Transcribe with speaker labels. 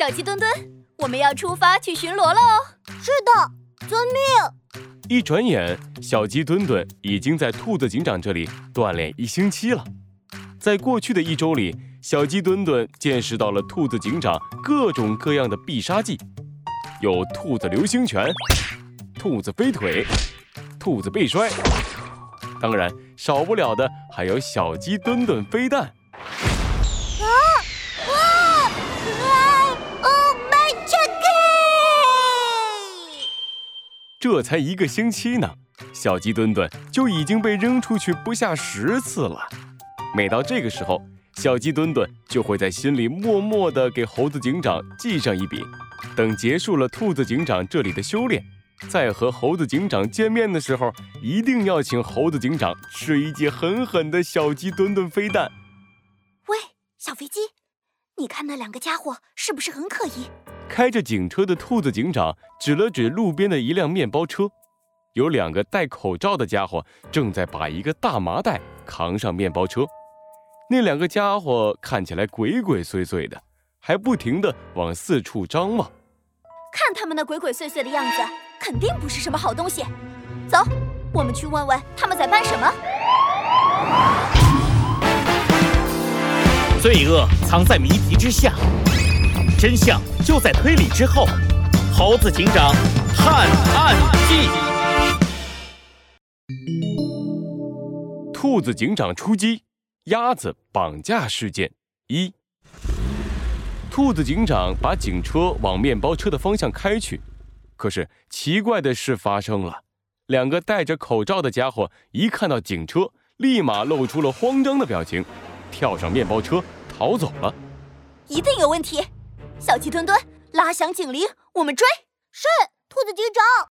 Speaker 1: 小鸡墩墩，我们要出发去巡逻喽！
Speaker 2: 是的，遵命。
Speaker 3: 一转眼，小鸡墩墩已经在兔子警长这里锻炼一星期了。在过去的一周里，小鸡墩墩见识到了兔子警长各种各样的必杀技，有兔子流星拳、兔子飞腿、兔子背摔，当然少不了的还有小鸡墩墩飞弹。这才一个星期呢，小鸡墩墩就已经被扔出去不下十次了。每到这个时候，小鸡墩墩就会在心里默默地给猴子警长记上一笔。等结束了兔子警长这里的修炼，再和猴子警长见面的时候，一定要请猴子警长吃一记狠狠的小鸡墩墩飞弹。
Speaker 2: 喂，小飞机，你看那两个家伙是不是很可疑？
Speaker 3: 开着警车的兔子警长指了指路边的一辆面包车，有两个戴口罩的家伙正在把一个大麻袋扛上面包车。那两个家伙看起来鬼鬼祟祟的，还不停地往四处张望。
Speaker 1: 看他们那鬼鬼祟祟的样子，肯定不是什么好东西。走，我们去问问他们在搬什么。
Speaker 4: 罪恶藏在谜题之下。真相就在推理之后，猴子警长探案记。
Speaker 3: 兔子警长出击，鸭子绑架事件一。兔子警长把警车往面包车的方向开去，可是奇怪的事发生了，两个戴着口罩的家伙一看到警车，立马露出了慌张的表情，跳上面包车逃走了。
Speaker 1: 一定有问题。小鸡墩墩，拉响警铃，我们追！
Speaker 2: 是兔子警长。